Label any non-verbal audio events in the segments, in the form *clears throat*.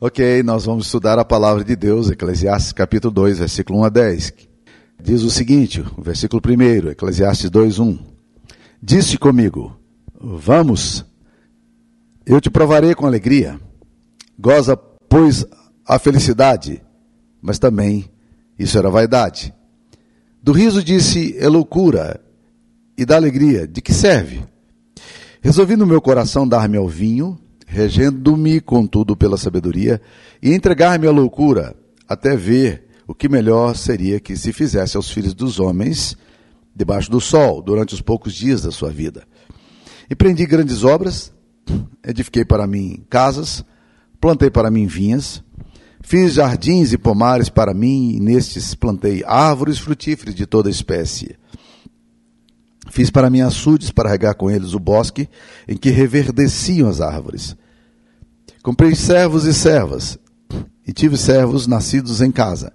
Ok, nós vamos estudar a palavra de Deus, Eclesiastes capítulo 2, versículo 1 a 10. Diz o seguinte, o versículo 1, Eclesiastes 2, 1. Disse comigo, vamos, eu te provarei com alegria. Goza, pois, a felicidade, mas também isso era vaidade. Do riso disse, é loucura, e da alegria, de que serve? Resolvi no meu coração dar-me ao vinho, regendo-me, contudo, pela sabedoria, e entregar-me à loucura, até ver o que melhor seria que se fizesse aos filhos dos homens debaixo do sol, durante os poucos dias da sua vida. Empreendi grandes obras, edifiquei para mim casas, plantei para mim vinhas, fiz jardins e pomares para mim, e nestes plantei árvores frutíferas de toda espécie. Fiz para mim açudes para regar com eles o bosque em que reverdeciam as árvores. Comprei servos e servas, e tive servos nascidos em casa.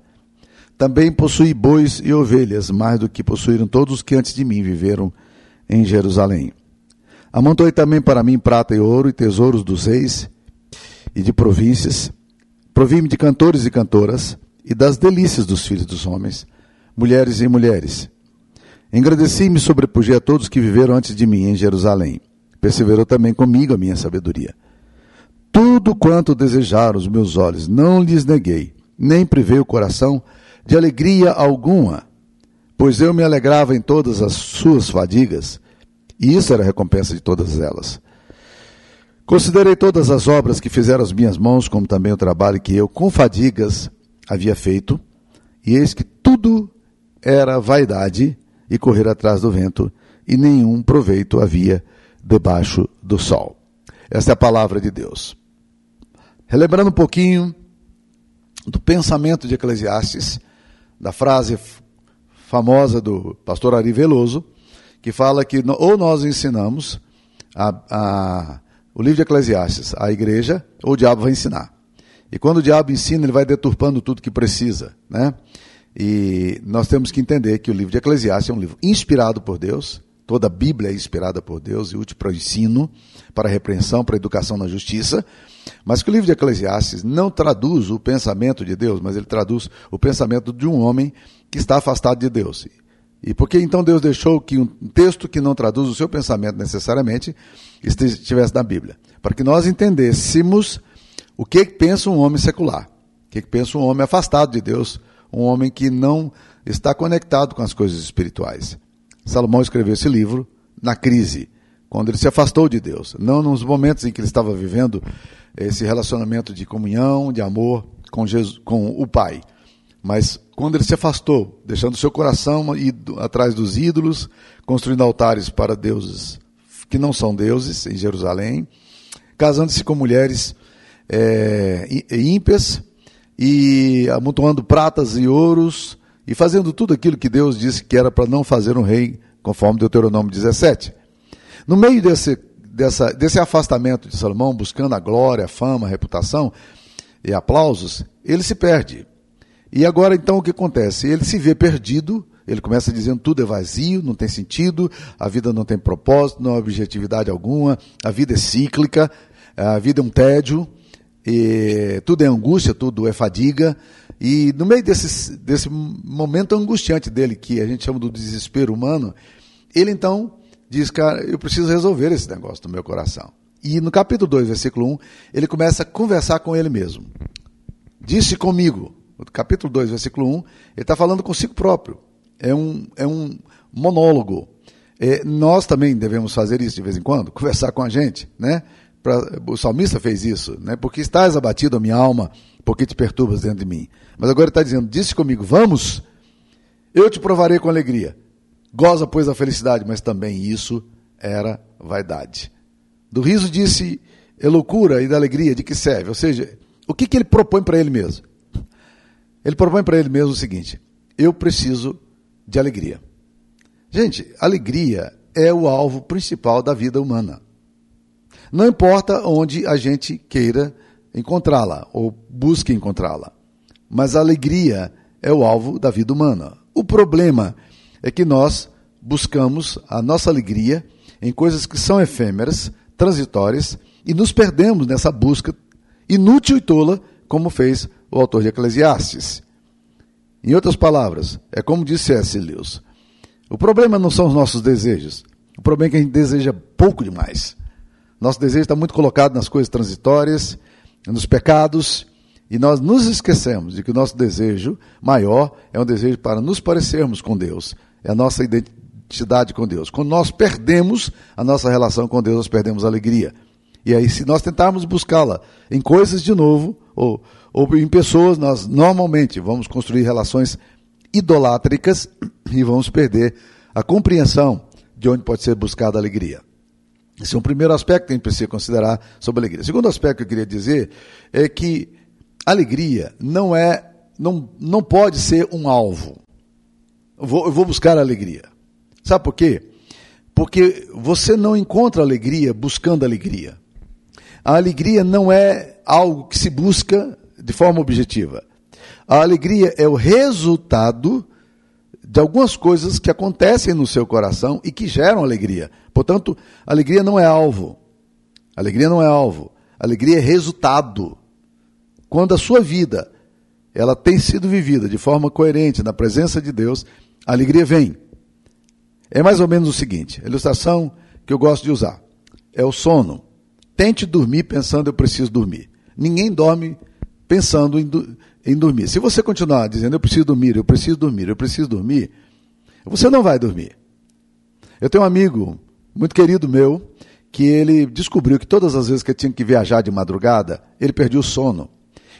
Também possuí bois e ovelhas, mais do que possuíram todos os que antes de mim viveram em Jerusalém. Amontoei também para mim prata e ouro e tesouros dos reis e de províncias. Provi-me de cantores e cantoras e das delícias dos filhos dos homens, mulheres e mulheres Engrandeci-me e sobrepujei a todos que viveram antes de mim em Jerusalém. Perseverou também comigo a minha sabedoria. Tudo quanto desejaram os meus olhos, não lhes neguei, nem privei o coração de alegria alguma, pois eu me alegrava em todas as suas fadigas, e isso era a recompensa de todas elas. Considerei todas as obras que fizeram as minhas mãos, como também o trabalho que eu, com fadigas, havia feito, e eis que tudo era vaidade e correr atrás do vento, e nenhum proveito havia debaixo do sol. Essa é a palavra de Deus. Relembrando um pouquinho do pensamento de Eclesiastes, da frase famosa do pastor Ari Veloso, que fala que ou nós ensinamos a, a, o livro de Eclesiastes à igreja, ou o diabo vai ensinar. E quando o diabo ensina, ele vai deturpando tudo que precisa, né? E nós temos que entender que o livro de Eclesiastes é um livro inspirado por Deus, toda a Bíblia é inspirada por Deus e útil para o ensino, para a repreensão, para a educação na justiça, mas que o livro de Eclesiastes não traduz o pensamento de Deus, mas ele traduz o pensamento de um homem que está afastado de Deus. E por que então Deus deixou que um texto que não traduz o seu pensamento necessariamente estivesse na Bíblia? Para que nós entendêssemos o que pensa um homem secular, o que pensa um homem afastado de Deus, um homem que não está conectado com as coisas espirituais. Salomão escreveu esse livro na crise, quando ele se afastou de Deus, não nos momentos em que ele estava vivendo esse relacionamento de comunhão, de amor com, Jesus, com o Pai, mas quando ele se afastou, deixando seu coração atrás dos ídolos, construindo altares para deuses que não são deuses em Jerusalém, casando-se com mulheres é, ímpias, e amontoando pratas e ouros e fazendo tudo aquilo que Deus disse que era para não fazer um rei, conforme Deuteronômio 17. No meio desse, dessa, desse afastamento de Salomão, buscando a glória, a fama, a reputação e aplausos, ele se perde. E agora então o que acontece? Ele se vê perdido, ele começa dizendo tudo é vazio, não tem sentido, a vida não tem propósito, não há objetividade alguma, a vida é cíclica, a vida é um tédio, e tudo é angústia, tudo é fadiga. E no meio desse, desse momento angustiante dele, que a gente chama do desespero humano, ele então diz, cara, eu preciso resolver esse negócio no meu coração. E no capítulo 2, versículo 1, ele começa a conversar com ele mesmo. Disse comigo, no capítulo 2, versículo 1, ele está falando consigo próprio. É um, é um monólogo. É, nós também devemos fazer isso de vez em quando, *laughs* conversar com a gente, né? Pra, o salmista fez isso, né? Porque estás abatido a minha alma, porque te perturbas dentro de mim. Mas agora está dizendo: disse comigo, vamos, eu te provarei com alegria. Goza, pois, a felicidade, mas também isso era vaidade. Do riso disse, é loucura e da alegria, de que serve? Ou seja, o que, que ele propõe para ele mesmo? Ele propõe para ele mesmo o seguinte: eu preciso de alegria. Gente, alegria é o alvo principal da vida humana. Não importa onde a gente queira encontrá-la ou busque encontrá-la, mas a alegria é o alvo da vida humana. O problema é que nós buscamos a nossa alegria em coisas que são efêmeras, transitórias, e nos perdemos nessa busca inútil e tola como fez o autor de Eclesiastes. Em outras palavras, é como disse S. Lewis: o problema não são os nossos desejos, o problema é que a gente deseja pouco demais. Nosso desejo está muito colocado nas coisas transitórias, nos pecados, e nós nos esquecemos de que o nosso desejo maior é um desejo para nos parecermos com Deus, é a nossa identidade com Deus. Quando nós perdemos a nossa relação com Deus, nós perdemos a alegria. E aí, se nós tentarmos buscá-la em coisas de novo, ou, ou em pessoas, nós normalmente vamos construir relações idolátricas *clears throat* e vamos perder a compreensão de onde pode ser buscada a alegria. Esse é um primeiro aspecto que a gente precisa considerar sobre a alegria. O segundo aspecto que eu queria dizer é que alegria não é, não, não pode ser um alvo. Eu vou, eu vou buscar alegria. Sabe por quê? Porque você não encontra alegria buscando alegria. A alegria não é algo que se busca de forma objetiva. A alegria é o resultado de algumas coisas que acontecem no seu coração e que geram alegria. Portanto, alegria não é alvo. Alegria não é alvo. Alegria é resultado. Quando a sua vida ela tem sido vivida de forma coerente na presença de Deus, a alegria vem. É mais ou menos o seguinte, a ilustração que eu gosto de usar é o sono. Tente dormir pensando eu preciso dormir. Ninguém dorme pensando em, em dormir. Se você continuar dizendo eu preciso dormir, eu preciso dormir, eu preciso dormir, você não vai dormir. Eu tenho um amigo muito querido meu que ele descobriu que todas as vezes que ele tinha que viajar de madrugada, ele perdia o sono.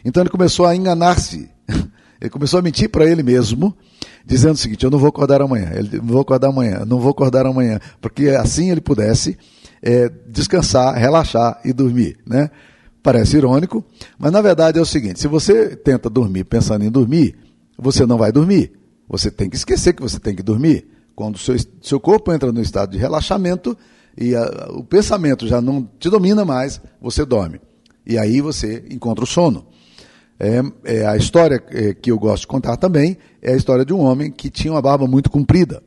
Então ele começou a enganar-se. *laughs* Ele começou a mentir para ele mesmo, dizendo o seguinte: Eu não vou acordar amanhã, eu não vou acordar amanhã, não vou acordar amanhã, porque assim ele pudesse é, descansar, relaxar e dormir, né? Parece irônico, mas na verdade é o seguinte: se você tenta dormir pensando em dormir, você não vai dormir. Você tem que esquecer que você tem que dormir. Quando o seu, seu corpo entra no estado de relaxamento e a, o pensamento já não te domina mais, você dorme. E aí você encontra o sono. É, é a história é, que eu gosto de contar também é a história de um homem que tinha uma barba muito comprida.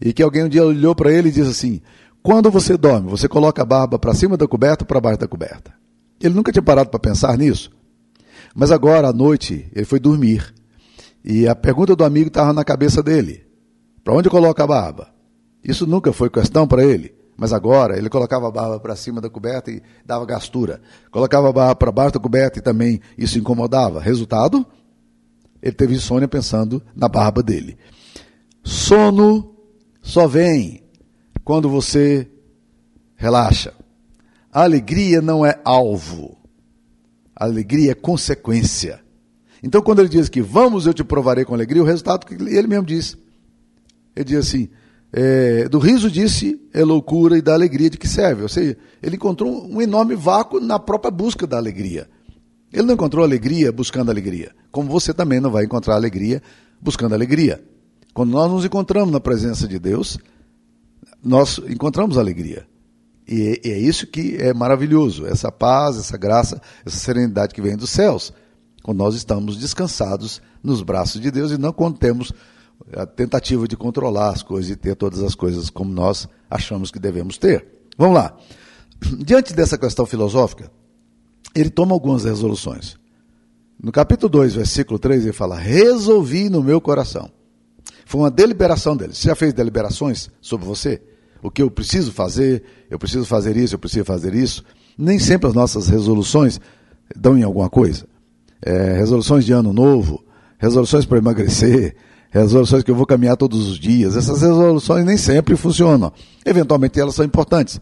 E que alguém um dia olhou para ele e disse assim: Quando você dorme, você coloca a barba para cima da coberta ou para baixo da coberta? Ele nunca tinha parado para pensar nisso. Mas agora, à noite, ele foi dormir. E a pergunta do amigo estava na cabeça dele: para onde coloca a barba? Isso nunca foi questão para ele. Mas agora ele colocava a barba para cima da coberta e dava gastura. Colocava a barba para baixo da coberta e também isso incomodava. Resultado? Ele teve insônia pensando na barba dele. Sono só vem quando você relaxa. A alegria não é alvo. A alegria é consequência. Então, quando ele diz que vamos, eu te provarei com alegria, o resultado que ele mesmo diz. Ele diz assim: é, do riso disse é loucura e da alegria de que serve. Ou seja, ele encontrou um enorme vácuo na própria busca da alegria. Ele não encontrou alegria buscando alegria, como você também não vai encontrar alegria buscando alegria. Quando nós nos encontramos na presença de Deus, nós encontramos alegria. E é isso que é maravilhoso, essa paz, essa graça, essa serenidade que vem dos céus, quando nós estamos descansados nos braços de Deus e não quando temos a tentativa de controlar as coisas e ter todas as coisas como nós achamos que devemos ter. Vamos lá. Diante dessa questão filosófica, ele toma algumas resoluções. No capítulo 2, versículo 3, ele fala: Resolvi no meu coração. Foi uma deliberação dele. Você já fez deliberações sobre você? O que eu preciso fazer, eu preciso fazer isso, eu preciso fazer isso. Nem sempre as nossas resoluções dão em alguma coisa. É, resoluções de ano novo, resoluções para emagrecer, resoluções que eu vou caminhar todos os dias. Essas resoluções nem sempre funcionam. Eventualmente elas são importantes.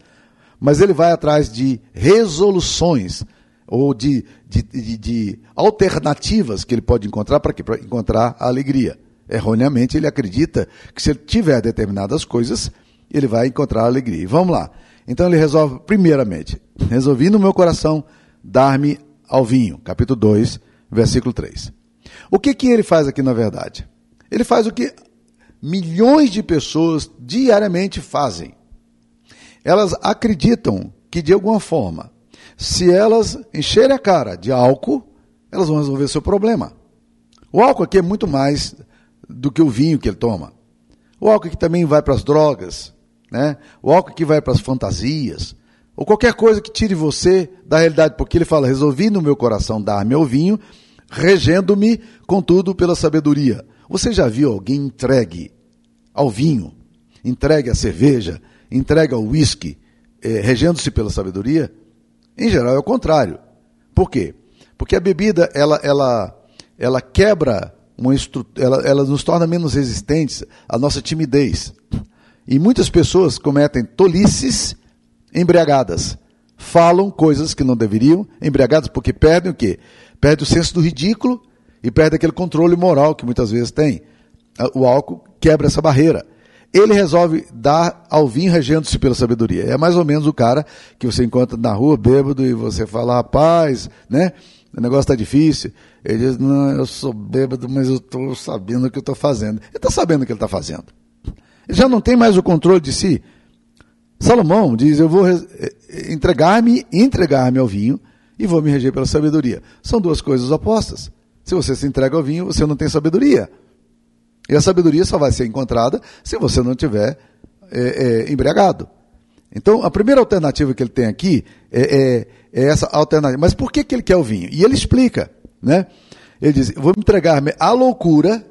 Mas ele vai atrás de resoluções ou de, de, de, de alternativas que ele pode encontrar para encontrar a alegria. Erroneamente, ele acredita que se ele tiver determinadas coisas, ele vai encontrar alegria. Vamos lá. Então ele resolve, primeiramente, resolvi no meu coração dar-me ao vinho. Capítulo 2, versículo 3. O que, que ele faz aqui na verdade? Ele faz o que milhões de pessoas diariamente fazem. Elas acreditam que, de alguma forma, se elas encherem a cara de álcool, elas vão resolver seu problema. O álcool aqui é muito mais do que o vinho que ele toma. O álcool aqui também vai para as drogas, né? O álcool que vai para as fantasias, ou qualquer coisa que tire você da realidade, porque ele fala: resolvi no meu coração dar-me ao vinho, regendo-me, contudo, pela sabedoria. Você já viu alguém entregue ao vinho, entregue à cerveja, entregue ao uísque, eh, regendo-se pela sabedoria? Em geral é o contrário. Por quê? Porque a bebida, ela, ela, ela quebra uma ela, ela nos torna menos resistentes à nossa timidez. E muitas pessoas cometem tolices embriagadas. Falam coisas que não deveriam, embriagadas, porque perdem o quê? Perdem o senso do ridículo e perdem aquele controle moral que muitas vezes tem. O álcool quebra essa barreira ele resolve dar ao vinho regendo-se pela sabedoria. É mais ou menos o cara que você encontra na rua bêbado e você fala, rapaz, né? O negócio está difícil. Ele diz, não, eu sou bêbado, mas eu estou sabendo o que eu estou fazendo. Ele está sabendo o que ele está fazendo. Já não tem mais o controle de si. Salomão diz, eu vou eh, entregar-me, entregar-me ao vinho e vou me reger pela sabedoria. São duas coisas opostas. Se você se entrega ao vinho, você não tem sabedoria. E a sabedoria só vai ser encontrada se você não tiver é, é, embriagado. Então, a primeira alternativa que ele tem aqui é, é, é, essa alternativa. Mas por que, que ele quer o vinho? E ele explica, né? Ele diz, vou me entregar-me à loucura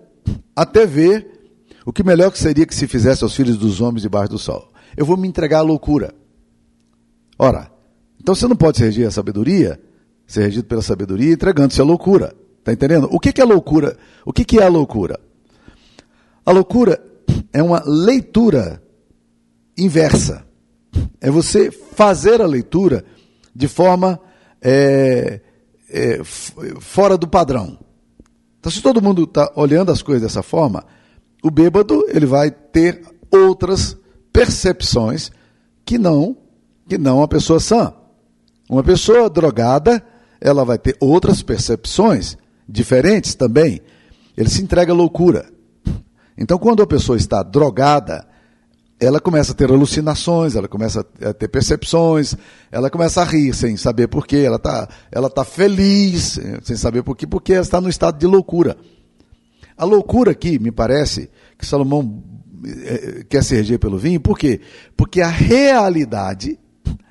até ver o que melhor que seria que se fizesse aos filhos dos homens debaixo do sol. Eu vou me entregar à loucura. Ora, então você não pode ser regido à sabedoria, ser regido pela sabedoria entregando-se à loucura. Está entendendo? O que, que é loucura? O que, que é a loucura? A loucura é uma leitura inversa. É você fazer a leitura de forma é, é, fora do padrão. Então, se todo mundo está olhando as coisas dessa forma, o bêbado ele vai ter outras percepções que não que não a pessoa sã. Uma pessoa drogada, ela vai ter outras percepções diferentes também. Ele se entrega à loucura. Então, quando a pessoa está drogada, ela começa a ter alucinações, ela começa a ter percepções, ela começa a rir sem saber porquê, ela está ela tá feliz sem saber porquê, porque ela está no estado de loucura. A loucura aqui, me parece, que Salomão eh, quer se reger pelo vinho, por quê? Porque a realidade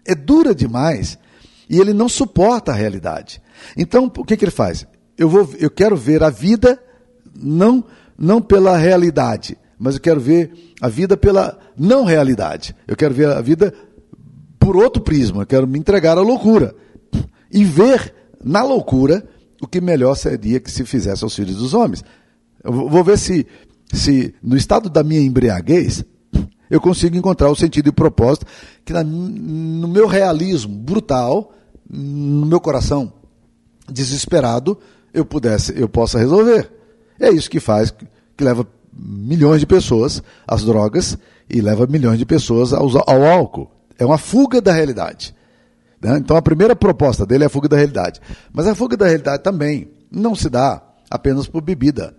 é dura demais e ele não suporta a realidade. Então, o que, que ele faz? Eu, vou, eu quero ver a vida não não pela realidade, mas eu quero ver a vida pela não realidade. Eu quero ver a vida por outro prisma, eu quero me entregar à loucura e ver na loucura o que melhor seria que se fizesse aos filhos dos homens. Eu vou ver se, se no estado da minha embriaguez eu consigo encontrar o sentido e propósito que na, no meu realismo brutal, no meu coração desesperado, eu pudesse, eu possa resolver. É isso que faz, que leva milhões de pessoas às drogas e leva milhões de pessoas ao, ao álcool. É uma fuga da realidade. Né? Então a primeira proposta dele é a fuga da realidade. Mas a fuga da realidade também não se dá apenas por bebida.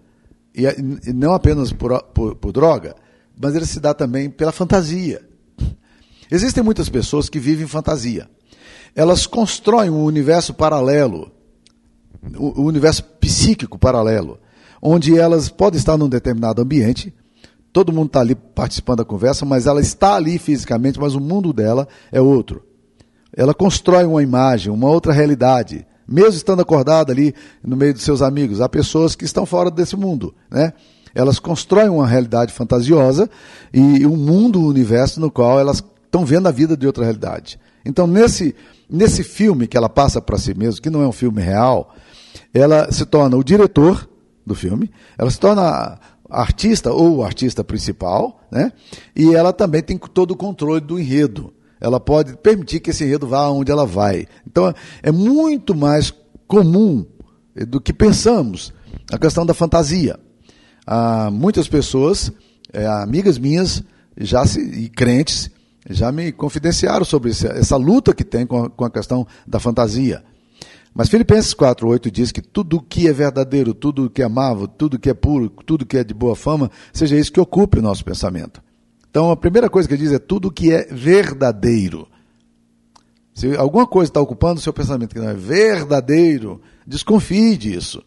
E, e não apenas por, por, por droga, mas ele se dá também pela fantasia. Existem muitas pessoas que vivem fantasia. Elas constroem um universo paralelo, um universo psíquico paralelo, onde elas podem estar num determinado ambiente, todo mundo está ali participando da conversa, mas ela está ali fisicamente, mas o mundo dela é outro. Ela constrói uma imagem, uma outra realidade, mesmo estando acordada ali no meio dos seus amigos. Há pessoas que estão fora desse mundo, né? Elas constroem uma realidade fantasiosa e um mundo, um universo no qual elas estão vendo a vida de outra realidade. Então, nesse, nesse filme que ela passa para si mesma, que não é um filme real, ela se torna o diretor do filme, ela se torna artista ou artista principal, né? E ela também tem todo o controle do enredo. Ela pode permitir que esse enredo vá onde ela vai. Então é muito mais comum do que pensamos a questão da fantasia. Há muitas pessoas, é, amigas minhas, já se, e crentes, já me confidenciaram sobre essa, essa luta que tem com a, com a questão da fantasia. Mas Filipenses 4,8 diz que tudo que é verdadeiro, tudo que é amável, tudo que é puro, tudo que é de boa fama, seja isso que ocupe o nosso pensamento. Então a primeira coisa que ele diz é tudo que é verdadeiro. Se alguma coisa está ocupando o seu pensamento que não é verdadeiro, desconfie disso.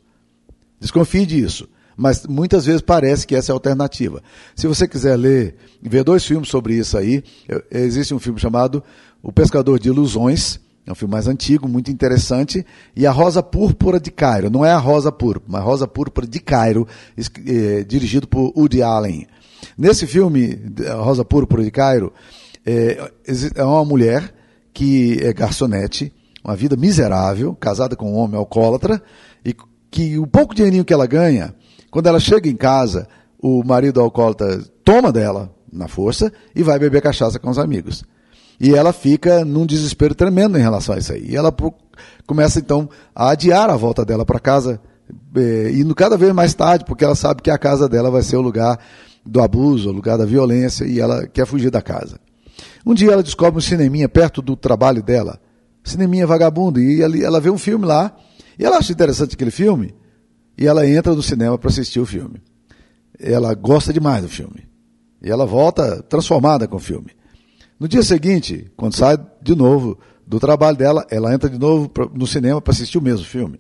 Desconfie disso. Mas muitas vezes parece que essa é a alternativa. Se você quiser ler, ver dois filmes sobre isso aí, existe um filme chamado O Pescador de Ilusões, é um filme mais antigo, muito interessante, e A Rosa Púrpura de Cairo. Não é a Rosa Púrpura, mas Rosa Púrpura de Cairo, é, dirigido por Woody Allen. Nesse filme, A Rosa Púrpura de Cairo, é, é uma mulher que é garçonete, uma vida miserável, casada com um homem alcoólatra, e que o pouco dinheirinho que ela ganha, quando ela chega em casa, o marido alcoólatra toma dela na força e vai beber cachaça com os amigos. E ela fica num desespero tremendo em relação a isso aí. E ela começa então a adiar a volta dela para casa, é, indo cada vez mais tarde, porque ela sabe que a casa dela vai ser o lugar do abuso, lugar da violência, e ela quer fugir da casa. Um dia ela descobre um cineminha perto do trabalho dela, cineminha vagabundo, e ela vê um filme lá, e ela acha interessante aquele filme, e ela entra no cinema para assistir o filme. Ela gosta demais do filme. E ela volta transformada com o filme. No dia seguinte, quando sai de novo do trabalho dela, ela entra de novo no cinema para assistir o mesmo filme.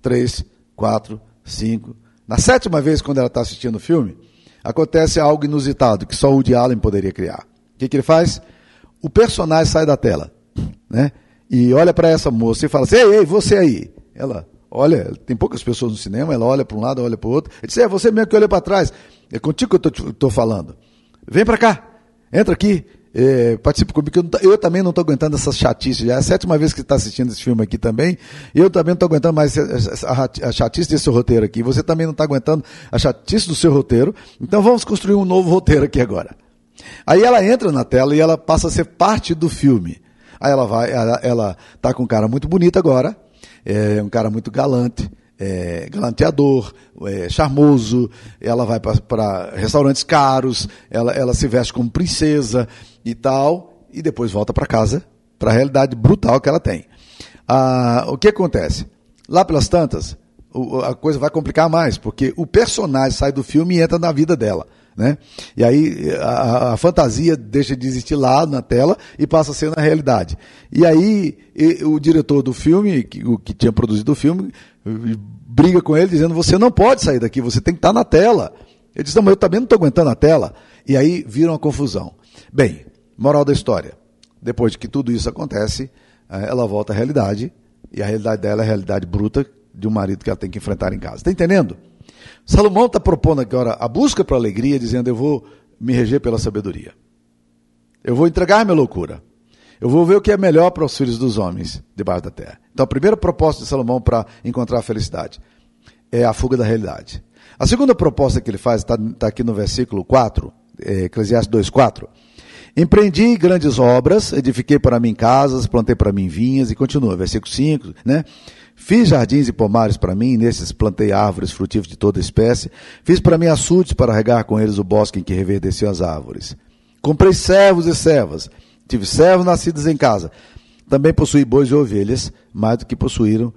Três, quatro, cinco. Na sétima vez, quando ela está assistindo o filme, acontece algo inusitado que só o Woody Allen poderia criar. O que, que ele faz? O personagem sai da tela, né? E olha para essa moça e fala assim: Ei, ei, você aí. Ela olha, tem poucas pessoas no cinema, ela olha para um lado, olha para o outro. Ele diz: É você mesmo que olha para trás. É contigo que eu estou falando. Vem para cá, entra aqui, é, participe comigo, eu, eu, também não estou aguentando essas chatices. Já é a sétima vez que está assistindo esse filme aqui também. Eu também não estou aguentando mais a, a chatice desse roteiro aqui. Você também não está aguentando a chatice do seu roteiro. Então vamos construir um novo roteiro aqui agora. Aí ela entra na tela e ela passa a ser parte do filme. Aí ela vai, ela, ela tá com um cara muito bonito agora, é um cara muito galante, é, galanteador, é, charmoso, ela vai para restaurantes caros, ela, ela se veste como princesa e tal, e depois volta para casa, para a realidade brutal que ela tem. Ah, o que acontece? Lá pelas tantas, a coisa vai complicar mais, porque o personagem sai do filme e entra na vida dela. Né? E aí a, a, fantasia deixa de existir lá na tela e passa a ser na realidade. E aí e, o diretor do filme, que, o que tinha produzido o filme, briga com ele dizendo: você não pode sair daqui, você tem que estar na tela. Ele diz: não, mas eu também não estou aguentando a tela. E aí vira uma confusão. Bem, moral da história: depois de que tudo isso acontece, eh, ela volta à realidade, e a realidade dela é a realidade bruta de um marido que ela tem que enfrentar em casa. Está entendendo? Salomão está propondo agora a busca para a alegria, dizendo: Eu vou me reger pela sabedoria. Eu vou entregar minha loucura. Eu vou ver o que é melhor para os filhos dos homens debaixo da terra. Então, a primeira proposta de Salomão para encontrar a felicidade é a fuga da realidade. A segunda proposta que ele faz está tá aqui no versículo 4, é, Eclesiastes 2,4. Empreendi grandes obras, edifiquei para mim casas, plantei para mim vinhas, e continua, versículo 5, né? Fiz jardins e pomares para mim, nesses plantei árvores frutíferas de toda espécie. Fiz para mim açudes para regar com eles o bosque em que reverdeciam as árvores. Comprei servos e servas. Tive servos nascidos em casa. Também possuí bois e ovelhas, mais do que possuíram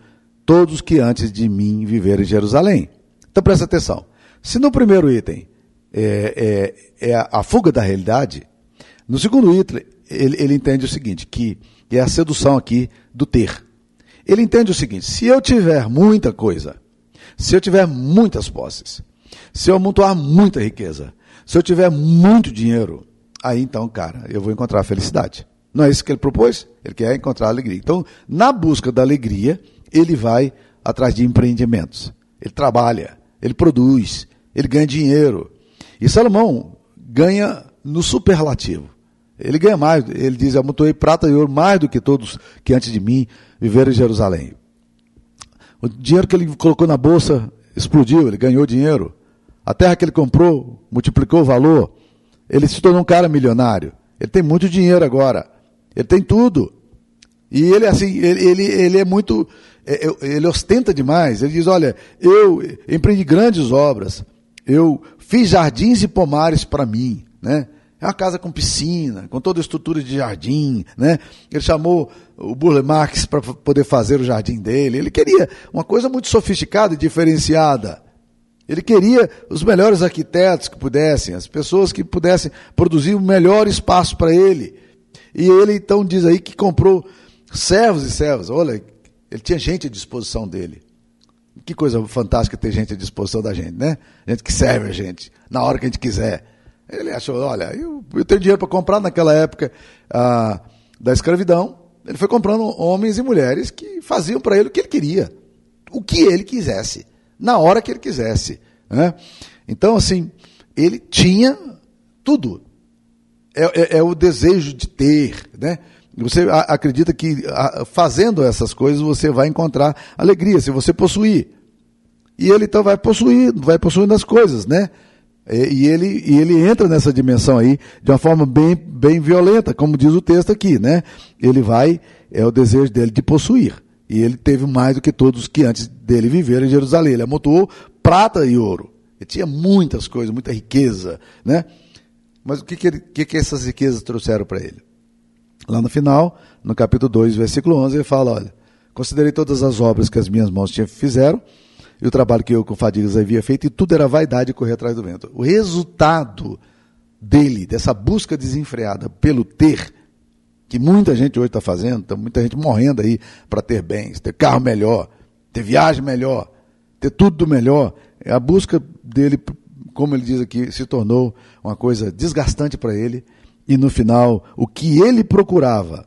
todos que antes de mim viveram em Jerusalém. Então presta atenção. Se no primeiro item é, é, é a fuga da realidade, no segundo item ele, ele entende o seguinte, que é a sedução aqui do ter. Ele entende o seguinte: se eu tiver muita coisa, se eu tiver muitas posses, se eu amontoar muita riqueza, se eu tiver muito dinheiro, aí então, cara, eu vou encontrar a felicidade. Não é isso que ele propôs? Ele quer encontrar a alegria. Então, na busca da alegria, ele vai atrás de empreendimentos. Ele trabalha, ele produz, ele ganha dinheiro. E Salomão ganha no superlativo. Ele ganha mais, ele diz: amontoei prata e ouro mais do que todos que antes de mim viveram em Jerusalém. O dinheiro que ele colocou na bolsa explodiu, ele ganhou dinheiro. A terra que ele comprou multiplicou o valor. Ele se tornou um cara milionário. Ele tem muito dinheiro agora. Ele tem tudo. E ele assim, ele, ele, ele é muito, é, é, ele ostenta demais. Ele diz: olha, eu empreendi grandes obras. Eu fiz jardins e pomares para mim, né? É uma casa com piscina, com toda a estrutura de jardim, né? Ele chamou o Burle Marx para poder fazer o jardim dele. Ele queria uma coisa muito sofisticada e diferenciada. Ele queria os melhores arquitetos que pudessem, as pessoas que pudessem produzir o melhor espaço para ele. E ele então diz aí que comprou servos e servas. Olha, ele tinha gente à disposição dele. Que coisa fantástica ter gente à disposição da gente, né? Gente que serve a gente, na hora que a gente quiser. Ele achou, olha, eu, eu tenho dinheiro para comprar naquela época ah, da escravidão. Ele foi comprando homens e mulheres que faziam para ele o que ele queria, o que ele quisesse, na hora que ele quisesse. Né? Então, assim, ele tinha tudo. É, é, é o desejo de ter, né? Você acredita que fazendo essas coisas você vai encontrar alegria, se você possuir. E ele então vai possuir, vai possuindo as coisas, né? E ele, e ele entra nessa dimensão aí de uma forma bem, bem violenta, como diz o texto aqui, né? Ele vai, é o desejo dele de possuir. E ele teve mais do que todos que antes dele viveram em Jerusalém. Ele amontoou prata e ouro. Ele tinha muitas coisas, muita riqueza, né? Mas o que, que, ele, que, que essas riquezas trouxeram para ele? Lá no final, no capítulo 2, versículo 11, ele fala: Olha, considerei todas as obras que as minhas mãos tinham, fizeram, e o trabalho que eu com fadigas havia feito, e tudo era vaidade e correr atrás do vento. O resultado dele, dessa busca desenfreada pelo ter, que muita gente hoje está fazendo, tá muita gente morrendo aí para ter bens, ter carro melhor, ter viagem melhor, ter tudo do melhor. A busca dele, como ele diz aqui, se tornou uma coisa desgastante para ele e no final, o que ele procurava,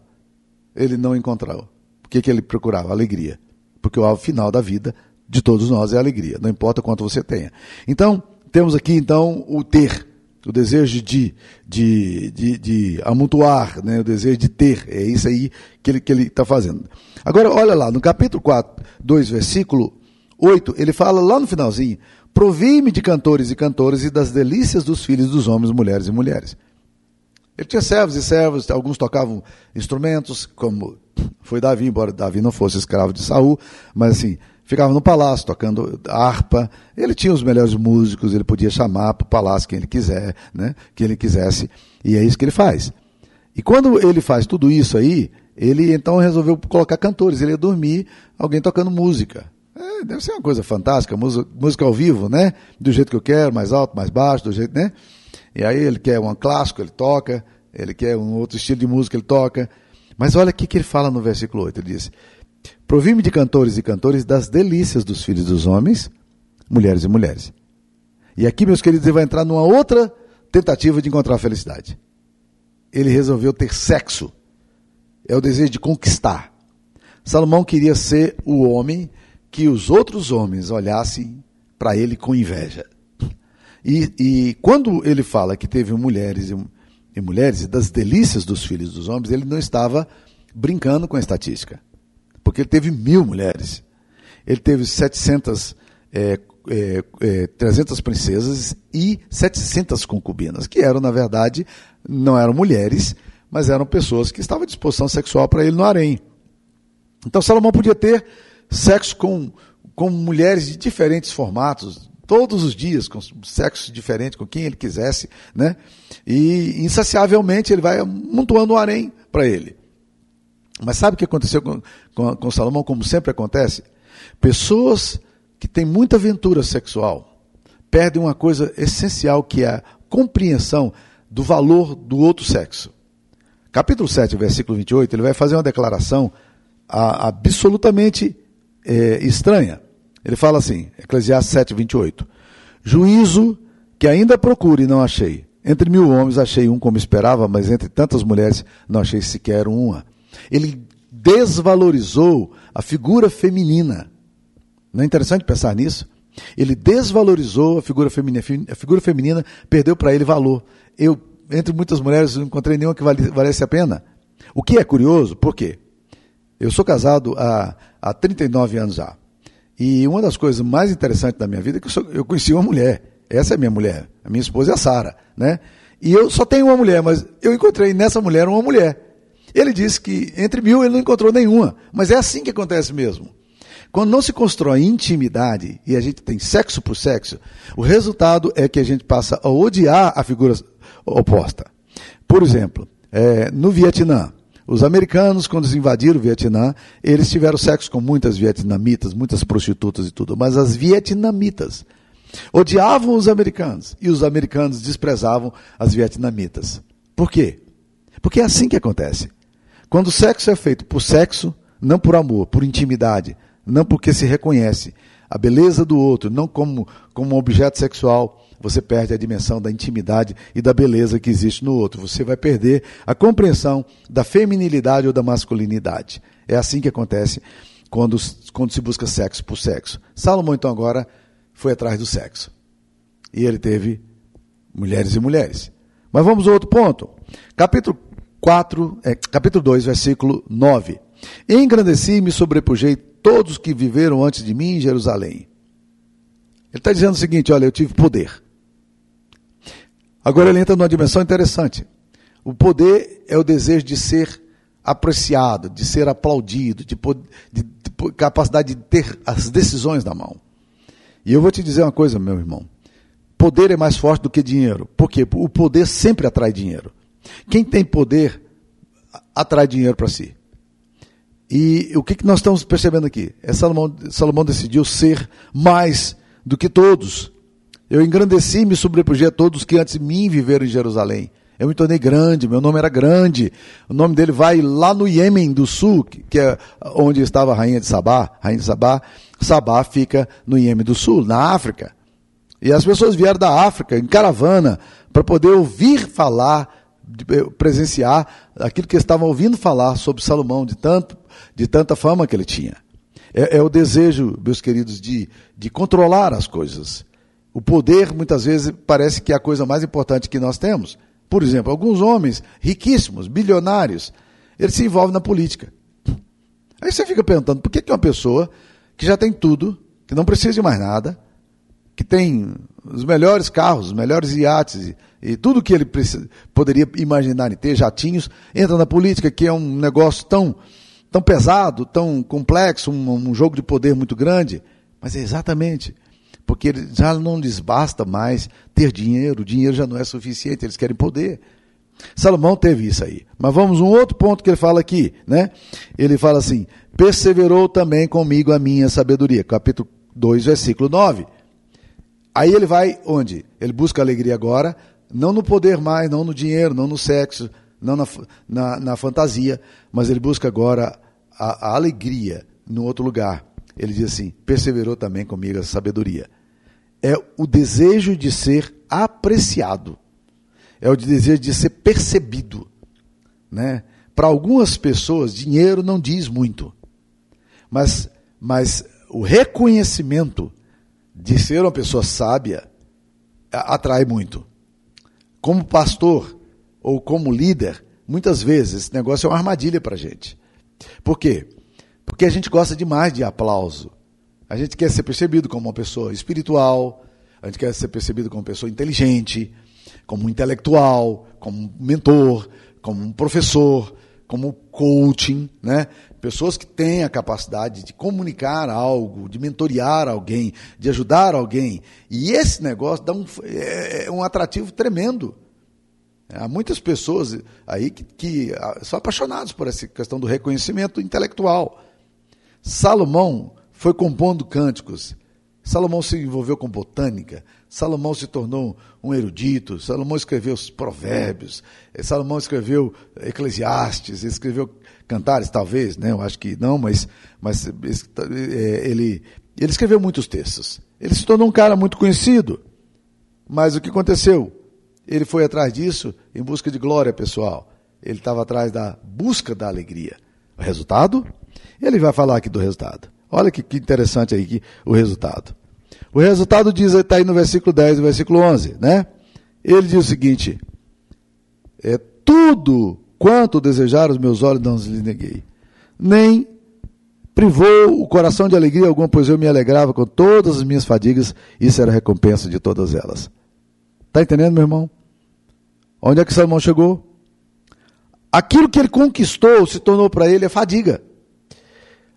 ele não encontrou. O que, que ele procurava? Alegria. Porque o final da vida de todos nós é alegria, não importa quanto você tenha. Então, temos aqui então o ter, o desejo de, de, de, de amontoar, né? o desejo de ter, é isso aí que ele está que ele tá fazendo. Agora, olha lá, no capítulo 4, 2, versículo 8, ele fala lá no finalzinho, provi-me de cantores e cantoras e das delícias dos filhos dos homens, mulheres e mulheres. Ele tinha servos e servos, alguns tocavam instrumentos, como foi Davi, embora Davi não fosse escravo de Saul, mas assim, ficava no palácio tocando harpa. Ele tinha os melhores músicos, ele podia chamar para o palácio quem ele quiser, né? Quem ele quisesse, e é isso que ele faz. E quando ele faz tudo isso aí, ele então resolveu colocar cantores, ele ia dormir, alguém tocando música. É, deve ser uma coisa fantástica, música, música ao vivo, né? Do jeito que eu quero, mais alto, mais baixo, do jeito, né? E aí ele quer um clássico, ele toca, ele quer um outro estilo de música, ele toca. Mas olha o que ele fala no versículo 8, ele diz, Provi-me de cantores e cantores das delícias dos filhos dos homens, mulheres e mulheres. E aqui, meus queridos, ele vai entrar numa outra tentativa de encontrar a felicidade. Ele resolveu ter sexo. É o desejo de conquistar. Salomão queria ser o homem que os outros homens olhassem para ele com inveja. E, e quando ele fala que teve mulheres e, e mulheres e das delícias dos filhos dos homens, ele não estava brincando com a estatística. Porque ele teve mil mulheres. Ele teve 700, é, é, é, 300 princesas e 700 concubinas, que eram, na verdade, não eram mulheres, mas eram pessoas que estavam à disposição sexual para ele no harém. Então Salomão podia ter sexo com, com mulheres de diferentes formatos, todos os dias, com sexo diferente, com quem ele quisesse, né? E insaciavelmente ele vai amontoando um harém para ele. Mas sabe o que aconteceu com, com, com Salomão, como sempre acontece? Pessoas que têm muita aventura sexual perdem uma coisa essencial que é a compreensão do valor do outro sexo. Capítulo 7, versículo 28, ele vai fazer uma declaração a, absolutamente é, estranha. Ele fala assim, Eclesiastes 7, 28. Juízo que ainda procuro e não achei. Entre mil homens achei um como esperava, mas entre tantas mulheres não achei sequer uma. Ele desvalorizou a figura feminina. Não é interessante pensar nisso? Ele desvalorizou a figura feminina. A figura feminina perdeu para ele valor. Eu, entre muitas mulheres, não encontrei nenhuma que valesse a pena. O que é curioso, por quê? Eu sou casado há, há 39 anos já. E uma das coisas mais interessantes da minha vida é que eu, sou, eu conheci uma mulher. Essa é minha mulher. A minha esposa é a Sara, né? E eu só tenho uma mulher, mas eu encontrei nessa mulher uma mulher. Ele disse que entre mil ele não encontrou nenhuma. Mas é assim que acontece mesmo. Quando não se constrói intimidade e a gente tem sexo por sexo, o resultado é que a gente passa a odiar a figura oposta. Por exemplo, é, no Vietnã, os americanos, quando invadiram o Vietnã, eles tiveram sexo com muitas vietnamitas, muitas prostitutas e tudo, mas as vietnamitas odiavam os americanos e os americanos desprezavam as vietnamitas. Por quê? Porque é assim que acontece. Quando o sexo é feito por sexo, não por amor, por intimidade, não porque se reconhece a beleza do outro, não como, como um objeto sexual, você perde a dimensão da intimidade e da beleza que existe no outro. Você vai perder a compreensão da feminilidade ou da masculinidade. É assim que acontece quando, quando se busca sexo por sexo. Salomão, então, agora foi atrás do sexo. E ele teve mulheres e mulheres. Mas vamos ao outro ponto. Capítulo 4, é, capítulo 2, versículo 9. Engrandeci e me sobrepujei todos que viveram antes de mim em Jerusalém. Ele está dizendo o seguinte: olha, eu tive poder. Agora ele entra numa dimensão interessante. O poder é o desejo de ser apreciado, de ser aplaudido, de, de, de capacidade de ter as decisões na mão. E eu vou te dizer uma coisa, meu irmão. Poder é mais forte do que dinheiro. Por quê? O poder sempre atrai dinheiro. Quem tem poder atrai dinheiro para si. E o que, nós estamos percebendo aqui? É Salomão, Salomão decidiu ser mais do que todos. Eu engrandeci e me sobrepujei a todos que antes de mim viveram em Jerusalém. Eu me tornei grande, meu nome era grande. O nome dele vai lá no Iêmen do Sul, que é onde estava a rainha de Sabá. Rainha de Sabá. Sabá fica no Iêmen do Sul, na África. E as pessoas vieram da África em caravana para poder ouvir falar, presenciar aquilo que estavam ouvindo falar sobre Salomão, de, tanto, de tanta fama que ele tinha. É, é o desejo, meus queridos, de, de controlar as coisas. O poder, muitas vezes, parece que é a coisa mais importante que nós temos. Por exemplo, alguns homens riquíssimos, bilionários, eles se envolvem na política. Aí você fica perguntando, por que, que uma pessoa que já tem tudo, que não precisa de mais nada, que tem os melhores carros, os melhores iates e, tudo que ele poderia imaginar em ter, jatinhos, entra na política, que é um negócio tão, tão pesado, tão complexo, um, um jogo de poder muito grande. Mas é exatamente porque já não lhes basta mais ter dinheiro, o dinheiro já não é suficiente, eles querem poder. Salomão teve isso aí. Mas vamos um outro ponto que ele fala aqui, né? Ele fala assim: "Perseverou também comigo a minha sabedoria", capítulo 2, versículo 9. Aí ele vai onde? Ele busca alegria agora, não no poder mais, não no dinheiro, não no sexo, não na, na, na fantasia, mas ele busca agora a, a alegria no outro lugar. Ele diz assim: perseverou também comigo a sabedoria é o desejo de ser apreciado, é o desejo de ser percebido. Né? Para algumas pessoas, dinheiro não diz muito, mas, mas o reconhecimento de ser uma pessoa sábia atrai muito. Como pastor ou como líder, muitas vezes esse negócio é uma armadilha para a gente. Por quê? Porque a gente gosta demais de aplauso. A gente quer ser percebido como uma pessoa espiritual, a gente quer ser percebido como uma pessoa inteligente, como um intelectual, como um mentor, como um professor, como coaching, né? Pessoas que têm a capacidade de comunicar algo, de mentorear alguém, de ajudar alguém. E esse negócio dá um, é, é um atrativo tremendo. Há muitas pessoas aí que, que ah, são apaixonadas por essa questão do reconhecimento intelectual. Salomão foi compondo cânticos. Salomão se envolveu com botânica, Salomão se tornou um erudito, Salomão escreveu os provérbios, Salomão escreveu Eclesiastes, escreveu cantares, talvez, né? eu acho que não, mas, mas eh, ele, ele escreveu muitos textos. Ele se tornou um cara muito conhecido. Mas o que aconteceu? Ele foi atrás disso em busca de glória pessoal. Ele estava atrás da busca da alegria. O resultado? Ele vai falar aqui do resultado. Olha que, que interessante aí que, o resultado. O resultado diz, está aí no versículo 10 e versículo 11, né? Ele diz o seguinte: é tudo quanto desejaram os meus olhos não lhes neguei, nem privou o coração de alegria alguma, pois eu me alegrava com todas as minhas fadigas, isso era a recompensa de todas elas. Está entendendo, meu irmão? Onde é que Salomão chegou? Aquilo que ele conquistou se tornou para ele a fadiga.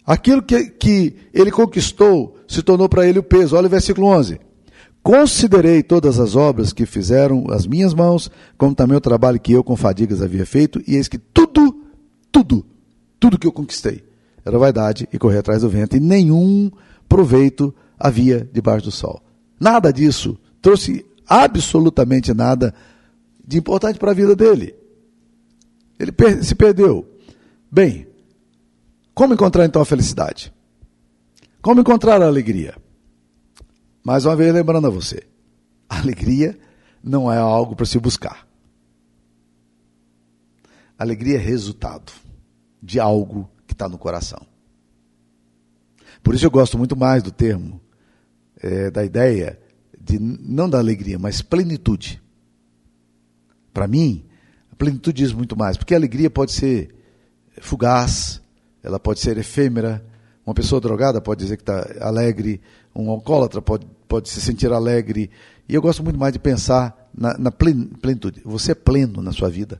Aquilo que, que ele conquistou se tornou para ele o peso. Olha o versículo 11. Considerei todas as obras que fizeram as minhas mãos, como também o trabalho que eu com fadigas havia feito, e eis que tudo, tudo, tudo que eu conquistei era vaidade e correr atrás do vento, e nenhum proveito havia debaixo do sol. Nada disso trouxe absolutamente nada de importante para a vida dele. Ele se perdeu. Bem, como encontrar então a felicidade? Como encontrar a alegria? Mais uma vez lembrando a você, alegria não é algo para se buscar. Alegria é resultado de algo que está no coração. Por isso eu gosto muito mais do termo, é, da ideia de não da alegria, mas plenitude. Para mim, a plenitude diz muito mais, porque a alegria pode ser fugaz, ela pode ser efêmera. Uma pessoa drogada pode dizer que está alegre, um alcoólatra pode, pode se sentir alegre. E eu gosto muito mais de pensar na, na plenitude. Você é pleno na sua vida.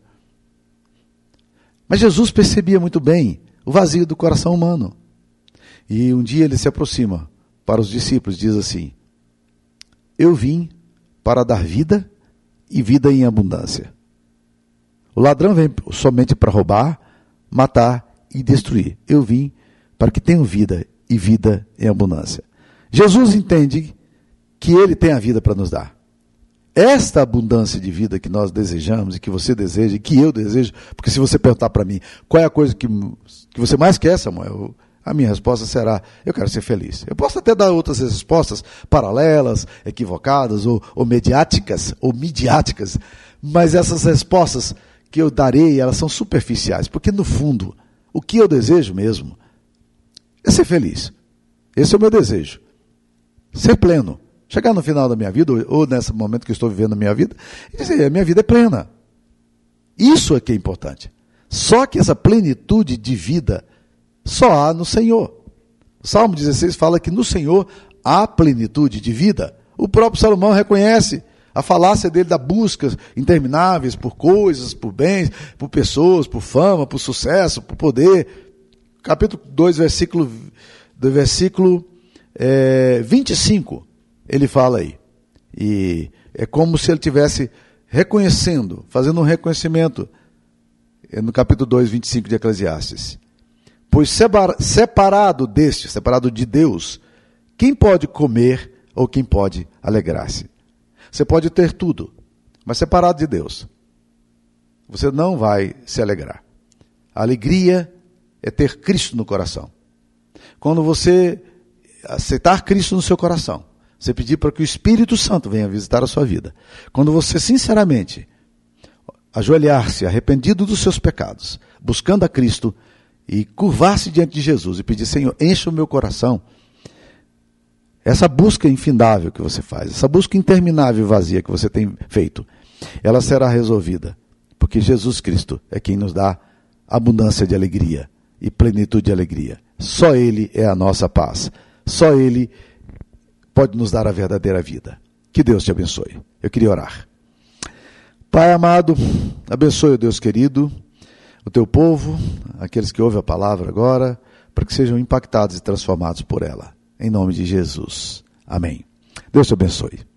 Mas Jesus percebia muito bem o vazio do coração humano. E um dia ele se aproxima para os discípulos diz assim: Eu vim para dar vida e vida em abundância. O ladrão vem somente para roubar, matar e destruir. Eu vim para que tenham vida e vida em abundância. Jesus entende que ele tem a vida para nos dar. Esta abundância de vida que nós desejamos e que você deseja e que eu desejo, porque se você perguntar para mim qual é a coisa que, que você mais quer, Samuel, a minha resposta será: eu quero ser feliz. Eu posso até dar outras respostas paralelas, equivocadas ou, ou mediáticas, ou midiáticas, mas essas respostas que eu darei, elas são superficiais, porque no fundo, o que eu desejo mesmo é ser feliz. Esse é o meu desejo. Ser pleno. Chegar no final da minha vida, ou nesse momento que estou vivendo a minha vida, e dizer, a minha vida é plena. Isso é que é importante. Só que essa plenitude de vida só há no Senhor. O Salmo 16 fala que no Senhor há plenitude de vida. O próprio Salomão reconhece a falácia dele da busca intermináveis por coisas, por bens, por pessoas, por fama, por sucesso, por poder. Capítulo 2, versículo, do versículo é, 25, ele fala aí. E é como se ele tivesse reconhecendo, fazendo um reconhecimento é no capítulo 2, 25 de Eclesiastes. Pois separado deste, separado de Deus, quem pode comer ou quem pode alegrar-se? Você pode ter tudo, mas separado de Deus, você não vai se alegrar. A alegria é ter Cristo no coração. Quando você aceitar Cristo no seu coração, você pedir para que o Espírito Santo venha visitar a sua vida. Quando você sinceramente ajoelhar-se arrependido dos seus pecados, buscando a Cristo e curvar-se diante de Jesus e pedir: Senhor, encha o meu coração. Essa busca infindável que você faz, essa busca interminável e vazia que você tem feito, ela será resolvida, porque Jesus Cristo é quem nos dá abundância de alegria e plenitude de alegria. Só Ele é a nossa paz. Só Ele pode nos dar a verdadeira vida. Que Deus te abençoe. Eu queria orar. Pai amado, abençoe, Deus querido, o teu povo, aqueles que ouvem a palavra agora, para que sejam impactados e transformados por ela. Em nome de Jesus. Amém. Deus te abençoe.